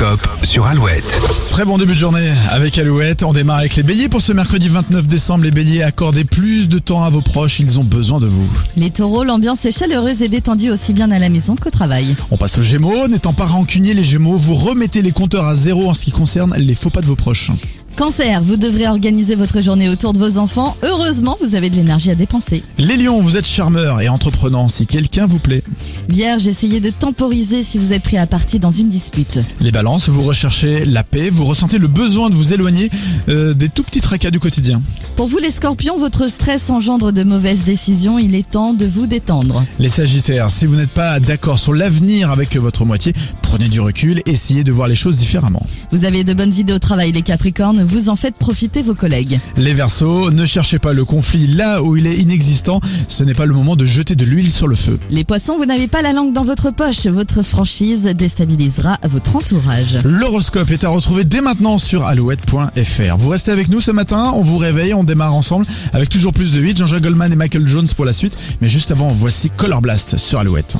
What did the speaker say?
L'horoscope sur Alouette. Très bon début de journée avec Alouette. On démarre avec les béliers pour ce mercredi 29 décembre. Les béliers, accordez plus de temps à vos proches, ils ont besoin de vous. Les taureaux, l'ambiance est chaleureuse et détendue aussi bien à la maison qu'au travail. On passe aux gémeaux. N'étant pas rancunier les gémeaux, vous remettez les compteurs à zéro en ce qui concerne les faux pas de vos proches. Cancer, vous devrez organiser votre journée autour de vos enfants. Heureusement, vous avez de l'énergie à dépenser. Les lions, vous êtes charmeur et entreprenant si quelqu'un vous plaît. Vierge, essayez de temporiser si vous êtes pris à partie dans une dispute. Les balances, vous recherchez la paix, vous ressentez le besoin de vous éloigner euh, des tout petits tracas du quotidien. Pour vous les scorpions, votre stress engendre de mauvaises décisions. Il est temps de vous détendre. Les sagittaires, si vous n'êtes pas d'accord sur l'avenir avec votre moitié, prenez du recul, essayez de voir les choses différemment. Vous avez de bonnes idées au travail, les capricornes. Vous en faites profiter vos collègues. Les versos, ne cherchez pas le conflit là où il est inexistant, ce n'est pas le moment de jeter de l'huile sur le feu. Les poissons, vous n'avez pas la langue dans votre poche. Votre franchise déstabilisera votre entourage. L'horoscope est à retrouver dès maintenant sur alouette.fr. Vous restez avec nous ce matin, on vous réveille, on démarre ensemble avec toujours plus de 8, Jean-Jacques Goldman et Michael Jones pour la suite. Mais juste avant, voici Color Blast sur Alouette.